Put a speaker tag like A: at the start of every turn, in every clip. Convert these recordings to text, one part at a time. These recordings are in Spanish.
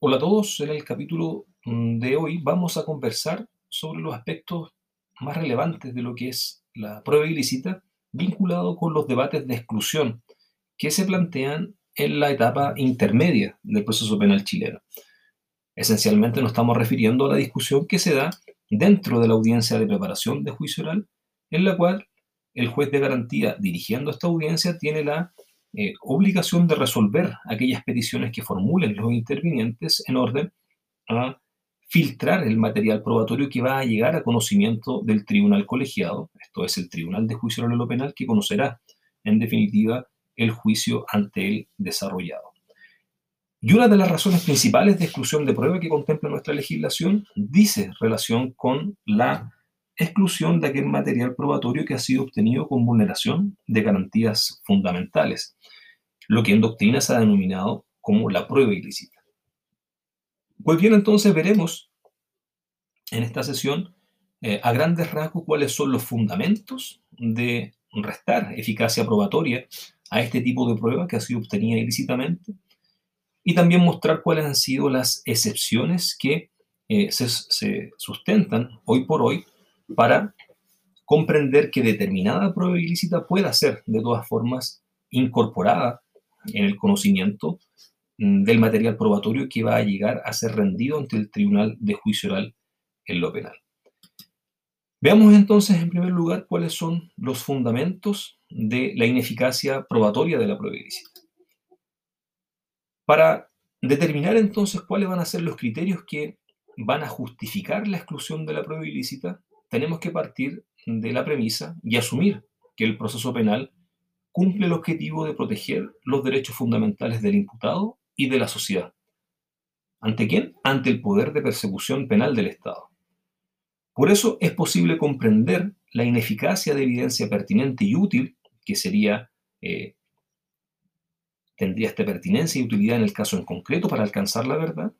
A: Hola a todos, en el capítulo mm, de hoy vamos a conversar sobre los aspectos más relevantes de lo que es la prueba ilícita vinculado con los debates de exclusión que se plantean en la etapa intermedia del proceso penal chileno. Esencialmente nos estamos refiriendo a la discusión que se da dentro de la audiencia de preparación de juicio oral, en la cual el juez de garantía dirigiendo esta audiencia tiene la eh, obligación de resolver aquellas peticiones que formulen los intervinientes en orden a filtrar el material probatorio que va a llegar a conocimiento del tribunal colegiado, esto es el Tribunal de Juicio Oral lo Penal, que conocerá en definitiva el juicio ante él desarrollado. Y una de las razones principales de exclusión de prueba que contempla nuestra legislación dice relación con la exclusión de aquel material probatorio que ha sido obtenido con vulneración de garantías fundamentales, lo que en doctrina se ha denominado como la prueba ilícita. Pues bien, entonces veremos en esta sesión eh, a grandes rasgos cuáles son los fundamentos de restar eficacia probatoria a este tipo de prueba que ha sido obtenida ilícitamente y también mostrar cuáles han sido las excepciones que eh, se, se sustentan hoy por hoy para comprender que determinada prueba ilícita pueda ser de todas formas incorporada en el conocimiento mm, del material probatorio que va a llegar a ser rendido ante el Tribunal de Juicio Oral en lo penal. Veamos entonces en primer lugar cuáles son los fundamentos de la ineficacia probatoria de la prueba ilícita. Para determinar entonces cuáles van a ser los criterios que van a justificar la exclusión de la prueba ilícita, tenemos que partir de la premisa y asumir que el proceso penal cumple el objetivo de proteger los derechos fundamentales del imputado y de la sociedad. ¿Ante quién? Ante el poder de persecución penal del Estado. Por eso es posible comprender la ineficacia de evidencia pertinente y útil, que sería, eh, tendría esta pertinencia y utilidad en el caso en concreto para alcanzar la verdad,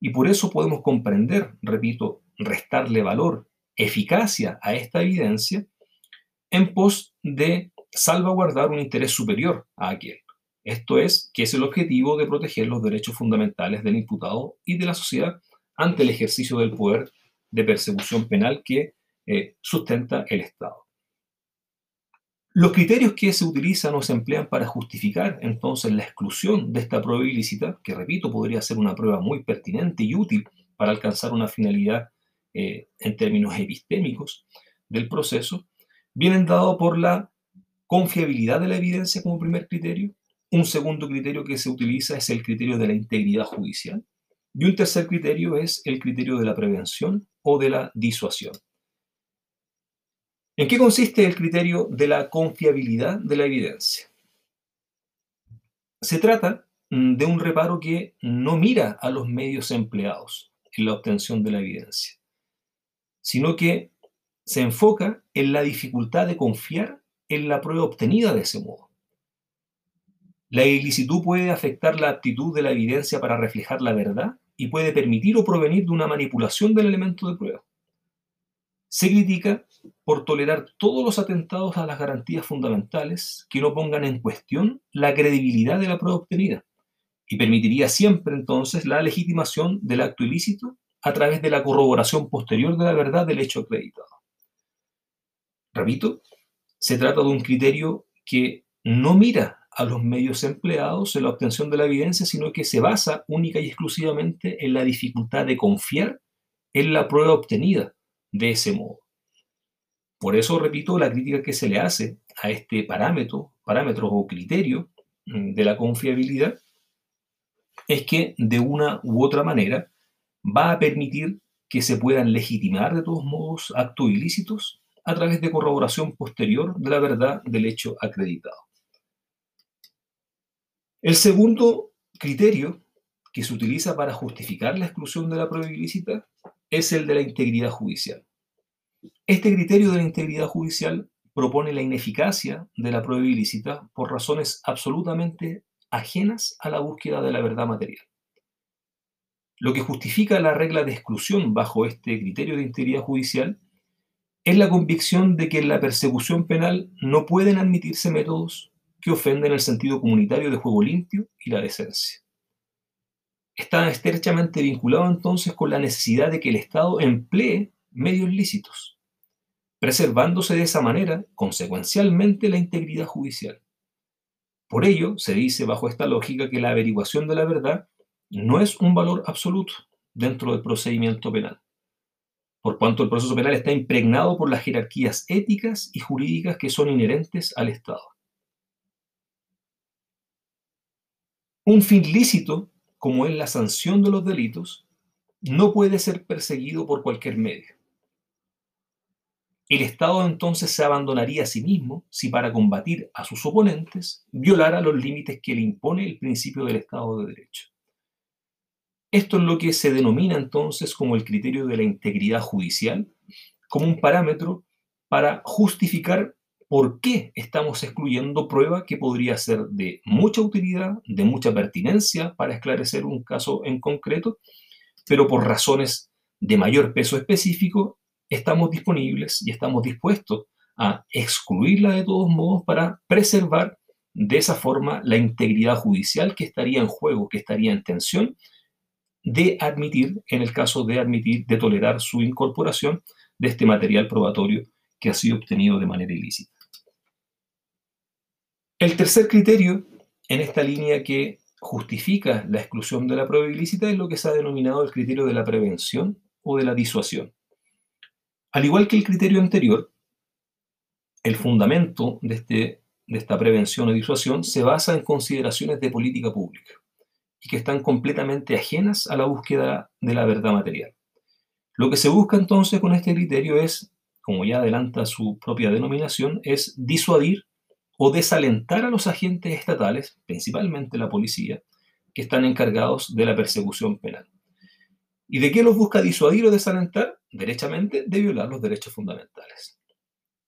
A: y por eso podemos comprender, repito, restarle valor eficacia a esta evidencia en pos de salvaguardar un interés superior a aquel. Esto es, que es el objetivo de proteger los derechos fundamentales del imputado y de la sociedad ante el ejercicio del poder de persecución penal que eh, sustenta el Estado. Los criterios que se utilizan o se emplean para justificar entonces la exclusión de esta prueba ilícita, que repito, podría ser una prueba muy pertinente y útil para alcanzar una finalidad eh, en términos epistémicos del proceso, vienen dados por la confiabilidad de la evidencia como primer criterio. Un segundo criterio que se utiliza es el criterio de la integridad judicial. Y un tercer criterio es el criterio de la prevención o de la disuasión. ¿En qué consiste el criterio de la confiabilidad de la evidencia? Se trata mm, de un reparo que no mira a los medios empleados en la obtención de la evidencia, sino que se enfoca en la dificultad de confiar en la prueba obtenida de ese modo. La ilicitud puede afectar la aptitud de la evidencia para reflejar la verdad y puede permitir o provenir de una manipulación del elemento de prueba. Se critica por tolerar todos los atentados a las garantías fundamentales que no pongan en cuestión la credibilidad de la prueba obtenida y permitiría siempre entonces la legitimación del acto ilícito a través de la corroboración posterior de la verdad del hecho acreditado. Repito, se trata de un criterio que no mira a los medios empleados en la obtención de la evidencia, sino que se basa única y exclusivamente en la dificultad de confiar en la prueba obtenida de ese modo. Por eso, repito, la crítica que se le hace a este parámetro, parámetro o criterio mm, de la confiabilidad es que de una u otra manera va a permitir que se puedan legitimar de todos modos actos ilícitos a través de corroboración posterior de la verdad del hecho acreditado. El segundo criterio que se utiliza para justificar la exclusión de la prueba ilícita es el de la integridad judicial. Este criterio de la integridad judicial propone la ineficacia de la prueba ilícita por razones absolutamente ajenas a la búsqueda de la verdad material. Lo que justifica la regla de exclusión bajo este criterio de integridad judicial es la convicción de que en la persecución penal no pueden admitirse métodos que ofenden el sentido comunitario de juego limpio y la decencia. está estrechamente vinculado entonces con la necesidad de que el Estado emplee medios lícitos, preservándose de esa manera, consecuencialmente, la integridad judicial. Por ello, se dice bajo esta lógica que la averiguación de la verdad no es un valor absoluto dentro del procedimiento penal, por cuanto el proceso penal está impregnado por las jerarquías éticas y jurídicas que son inherentes al Estado. Un fin lícito, como es la sanción de los delitos, no puede ser perseguido por cualquier medio. El Estado entonces se abandonaría a sí mismo si para combatir a sus oponentes violara los límites que le impone el principio del Estado de Derecho. Esto es lo que se denomina entonces como el criterio de la integridad judicial, como un parámetro para justificar por qué estamos excluyendo prueba que podría ser de mucha utilidad, de mucha pertinencia para esclarecer un caso en concreto, pero por razones de mayor peso específico estamos disponibles y estamos dispuestos a excluirla de todos modos para preservar de esa forma la integridad judicial que estaría en juego, que estaría en tensión de admitir, en el caso de admitir, de tolerar su incorporación de este material probatorio que ha sido obtenido de manera ilícita. El tercer criterio en esta línea que justifica la exclusión de la prueba ilícita es lo que se ha denominado el criterio de la prevención o de la disuasión. Al igual que el criterio anterior, el fundamento de, este, de esta prevención o disuasión se basa en consideraciones de política pública y que están completamente ajenas a la búsqueda de la verdad material. Lo que se busca entonces con este criterio es, como ya adelanta su propia denominación, es disuadir o desalentar a los agentes estatales, principalmente la policía, que están encargados de la persecución penal. ¿Y de qué los busca disuadir o desalentar? Derechamente de violar los derechos fundamentales.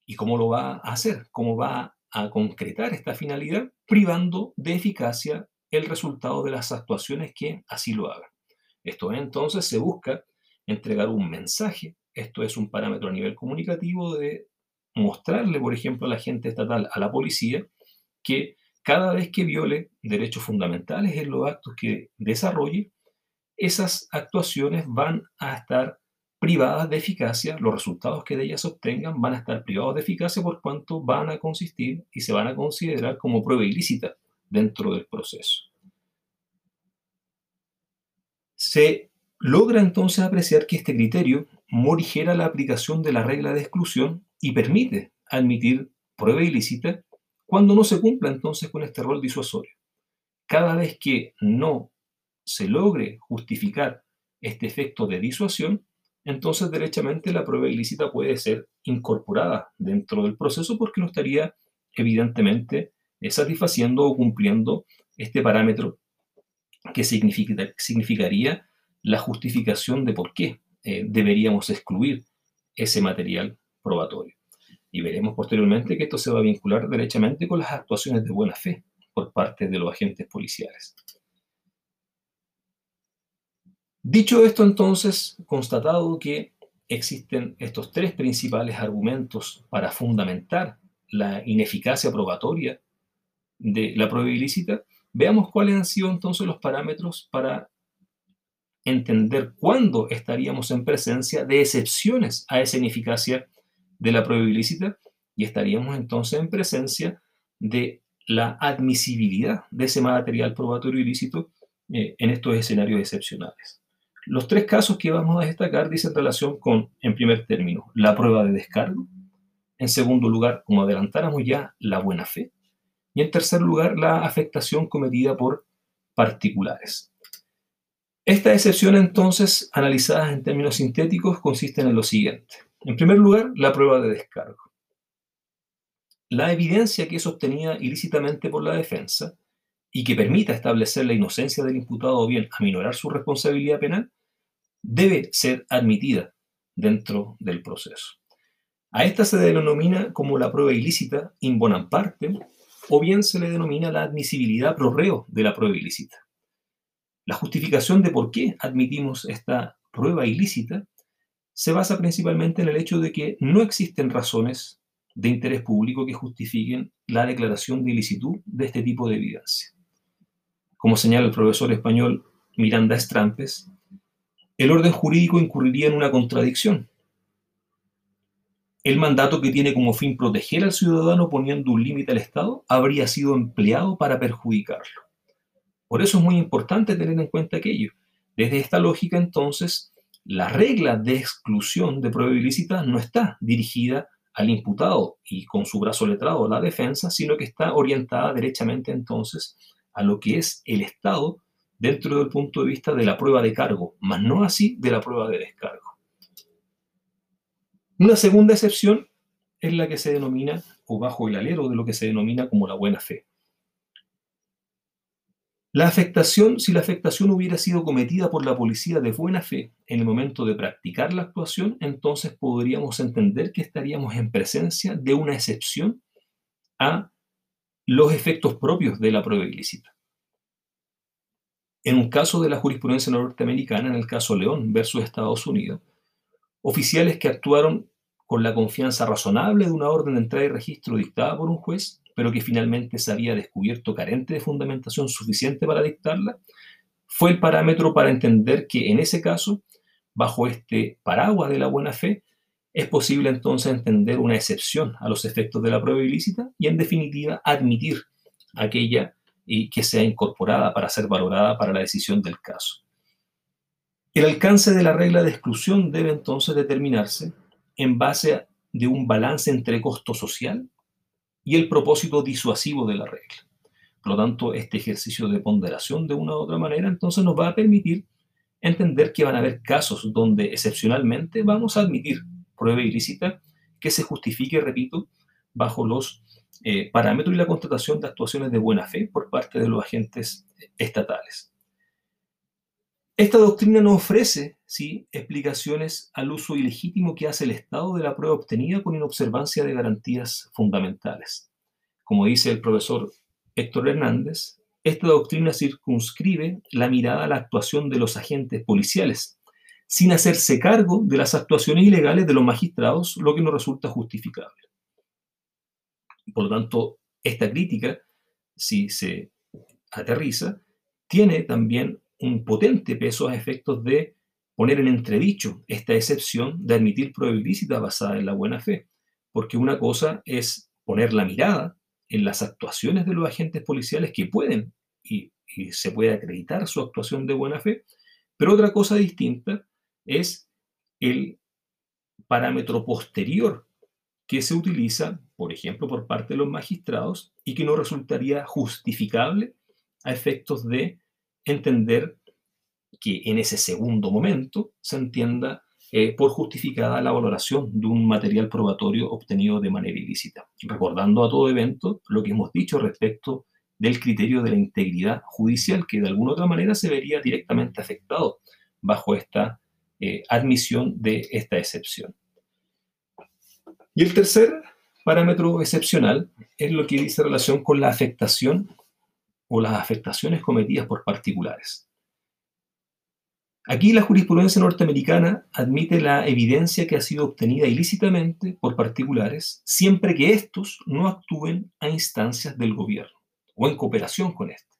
A: ¿Y cómo lo va a hacer? ¿Cómo va a concretar esta finalidad? Privando de eficacia el resultado de las actuaciones que así lo hagan. Esto entonces se busca entregar un mensaje, esto es un parámetro a nivel comunicativo de mostrarle, por ejemplo, a la gente estatal, a la policía, que cada vez que viole derechos fundamentales en los actos que desarrolle, esas actuaciones van a estar privadas de eficacia, los resultados que de ellas obtengan van a estar privados de eficacia por cuanto van a consistir y se van a considerar como prueba ilícita dentro del proceso. Se logra entonces apreciar que este criterio morigera la aplicación de la regla de exclusión y permite admitir prueba ilícita cuando no se cumpla entonces con este rol disuasorio. Cada vez que no se logre justificar este efecto de disuasión, entonces derechamente la prueba ilícita puede ser incorporada dentro del proceso porque no estaría evidentemente satisfaciendo o cumpliendo este parámetro que significaría la justificación de por qué eh, deberíamos excluir ese material probatorio. Y veremos posteriormente que esto se va a vincular derechamente con las actuaciones de buena fe por parte de los agentes policiales. Dicho esto, entonces, constatado que existen estos tres principales argumentos para fundamentar la ineficacia probatoria de la prueba ilícita, veamos cuáles han sido entonces los parámetros para entender cuándo estaríamos en presencia de excepciones a esa ineficacia de la prueba ilícita y estaríamos entonces en presencia de la admisibilidad de ese material probatorio ilícito eh, en estos escenarios excepcionales. Los tres casos que vamos a destacar dicen relación con, en primer término, la prueba de descargo, en segundo lugar, como adelantáramos ya, la buena fe, y en tercer lugar, la afectación cometida por particulares. Estas excepciones, entonces, analizadas en términos sintéticos, consisten en lo siguiente. En primer lugar, la prueba de descargo. La evidencia que es obtenida ilícitamente por la defensa y que permita establecer la inocencia del imputado o bien aminorar su responsabilidad penal, debe ser admitida dentro del proceso. A esta se denomina como la prueba ilícita in bonam parte, o bien se le denomina la admisibilidad pro reo de la prueba ilícita. La justificación de por qué admitimos esta prueba ilícita se basa principalmente en el hecho de que no existen razones de interés público que justifiquen la declaración de ilicitud de este tipo de evidencia. Como señala el profesor español Miranda Estrampes, el orden jurídico incurriría en una contradicción. El mandato que tiene como fin proteger al ciudadano poniendo un límite al Estado habría sido empleado para perjudicarlo. Por eso es muy importante tener en cuenta aquello. Desde esta lógica, entonces, la regla de exclusión de prueba ilícita no está dirigida al imputado y con su brazo letrado a la defensa, sino que está orientada derechamente entonces a lo que es el Estado dentro del punto de vista de la prueba de cargo, más no así de la prueba de descargo. Una segunda excepción es la que se denomina, o bajo el alero de lo que se denomina como la buena fe. La afectación, si la afectación hubiera sido cometida por la policía de buena fe en el momento de practicar la actuación, entonces podríamos entender que estaríamos en presencia de una excepción a los efectos propios de la prueba ilícita. En un caso de la jurisprudencia norteamericana, en el caso León versus Estados Unidos, oficiales que actuaron con la confianza razonable de una orden de entrada y registro dictada por un juez pero que finalmente se había descubierto carente de fundamentación suficiente para dictarla, fue el parámetro para entender que en ese caso, bajo este paraguas de la buena fe, es posible entonces entender una excepción a los efectos de la prueba ilícita y en definitiva admitir aquella y que sea incorporada para ser valorada para la decisión del caso. El alcance de la regla de exclusión debe entonces determinarse en base de un balance entre costo social y el propósito disuasivo de la regla. Por lo tanto, este ejercicio de ponderación de una u otra manera entonces nos va a permitir entender que van a haber casos donde excepcionalmente vamos a admitir prueba ilícita que se justifique, repito, bajo los eh, parámetros y la constatación de actuaciones de buena fe por parte de los agentes estatales. Esta doctrina no ofrece ¿sí? explicaciones al uso ilegítimo que hace el Estado de la prueba obtenida con inobservancia de garantías fundamentales. Como dice el profesor Héctor Hernández, esta doctrina circunscribe la mirada a la actuación de los agentes policiales, sin hacerse cargo de las actuaciones ilegales de los magistrados, lo que no resulta justificable. Por lo tanto, esta crítica, si se aterriza, tiene también un potente peso a efectos de poner en entredicho esta excepción de admitir prueba ilícita basada en la buena fe. Porque una cosa es poner la mirada en las actuaciones de los agentes policiales que pueden y, y se puede acreditar su actuación de buena fe, pero otra cosa distinta es el parámetro posterior que se utiliza, por ejemplo, por parte de los magistrados y que no resultaría justificable a efectos de entender que en ese segundo momento se entienda eh, por justificada la valoración de un material probatorio obtenido de manera ilícita, recordando a todo evento lo que hemos dicho respecto del criterio de la integridad judicial, que de alguna otra manera se vería directamente afectado bajo esta eh, admisión de esta excepción. Y el tercer parámetro excepcional es lo que dice relación con la afectación o las afectaciones cometidas por particulares. Aquí la jurisprudencia norteamericana admite la evidencia que ha sido obtenida ilícitamente por particulares siempre que estos no actúen a instancias del gobierno o en cooperación con éste.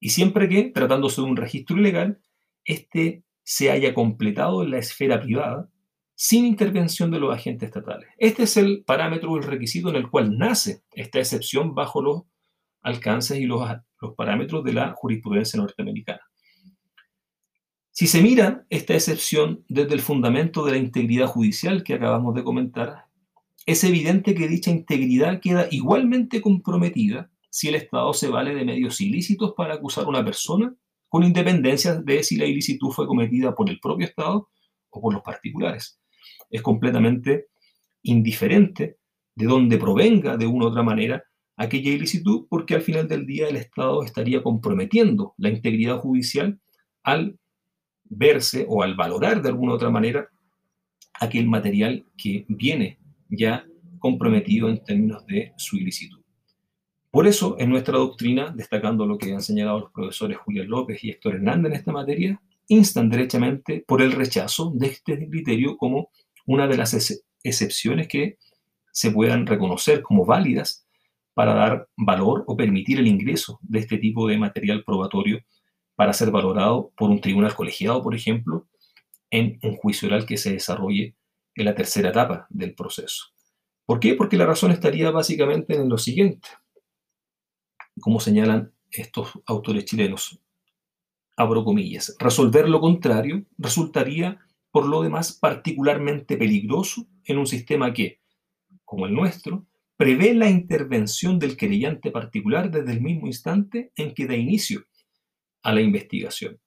A: Y siempre que, tratándose de un registro ilegal, éste se haya completado en la esfera privada sin intervención de los agentes estatales. Este es el parámetro o el requisito en el cual nace esta excepción bajo los alcances y los, los parámetros de la jurisprudencia norteamericana. Si se mira esta excepción desde el fundamento de la integridad judicial que acabamos de comentar, es evidente que dicha integridad queda igualmente comprometida si el Estado se vale de medios ilícitos para acusar a una persona, con independencia de si la ilicitud fue cometida por el propio Estado o por los particulares. Es completamente indiferente de dónde provenga de una u otra manera aquella ilicitud, porque al final del día el Estado estaría comprometiendo la integridad judicial al verse o al valorar de alguna otra manera aquel material que viene ya comprometido en términos de su ilicitud. Por eso, en nuestra doctrina, destacando lo que han señalado los profesores Julián López y Héctor Hernández en esta materia, instan derechamente por el rechazo de este criterio como una de las excepciones que se puedan reconocer como válidas para dar valor o permitir el ingreso de este tipo de material probatorio para ser valorado por un tribunal colegiado, por ejemplo, en un juicio oral que se desarrolle en la tercera etapa del proceso. ¿Por qué? Porque la razón estaría básicamente en lo siguiente, como señalan estos autores chilenos, abro comillas, resolver lo contrario resultaría por lo demás particularmente peligroso en un sistema que, como el nuestro, prevé la intervención del querellante particular desde el mismo instante en que da inicio a la investigación.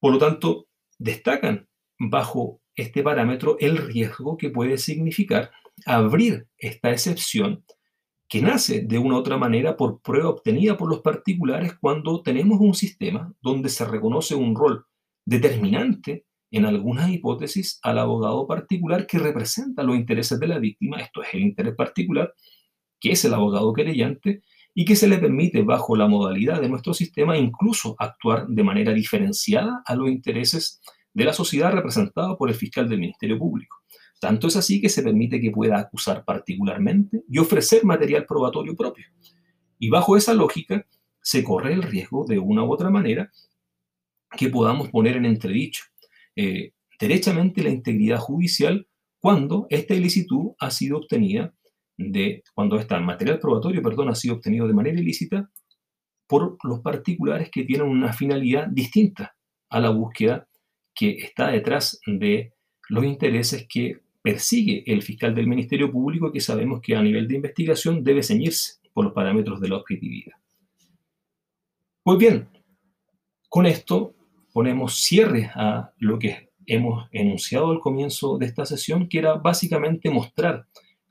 A: Por lo tanto, destacan bajo este parámetro el riesgo que puede significar abrir esta excepción que nace de una u otra manera por prueba obtenida por los particulares cuando tenemos un sistema donde se reconoce un rol determinante en algunas hipótesis al abogado particular que representa los intereses de la víctima, esto es el interés particular, que es el abogado querellante, y que se le permite bajo la modalidad de nuestro sistema incluso actuar de manera diferenciada a los intereses de la sociedad representada por el fiscal del Ministerio Público. Tanto es así que se permite que pueda acusar particularmente y ofrecer material probatorio propio. Y bajo esa lógica se corre el riesgo de una u otra manera que podamos poner en entredicho eh, derechamente la integridad judicial cuando esta ilicitud ha sido obtenida de, cuando este material probatorio, perdón, ha sido obtenido de manera ilícita por los particulares que tienen una finalidad distinta a la búsqueda que está detrás de los intereses que persigue el fiscal del Ministerio Público que sabemos que a nivel de investigación debe ceñirse por los parámetros de la objetividad. Pues bien, con esto ponemos cierre a lo que hemos enunciado al comienzo de esta sesión, que era básicamente mostrar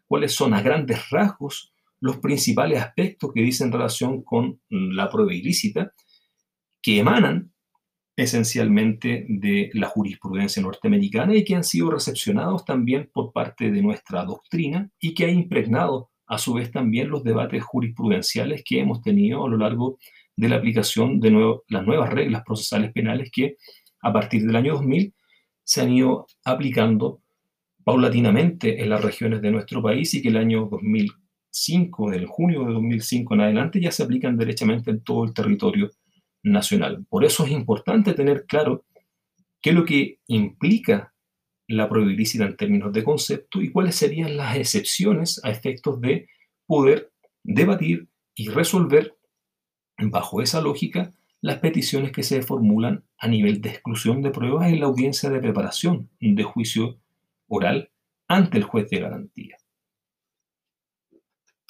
A: cuáles son a grandes rasgos los principales aspectos que dicen relación con la prueba ilícita, que emanan esencialmente de la jurisprudencia norteamericana y que han sido recepcionados también por parte de nuestra doctrina y que ha impregnado a su vez también los debates jurisprudenciales que hemos tenido a lo largo de la aplicación de las nuevas reglas procesales penales que a partir del año 2000 se han ido aplicando paulatinamente en las regiones de nuestro país y que el año 2005, del junio de 2005 en adelante, ya se aplican derechamente en todo el territorio nacional. Por eso es importante tener claro qué es lo que implica la prueba en términos de concepto y cuáles serían las excepciones a efectos de poder debatir y resolver bajo esa lógica las peticiones que se formulan a nivel de exclusión de pruebas en la audiencia de preparación de juicio oral ante el juez de garantía.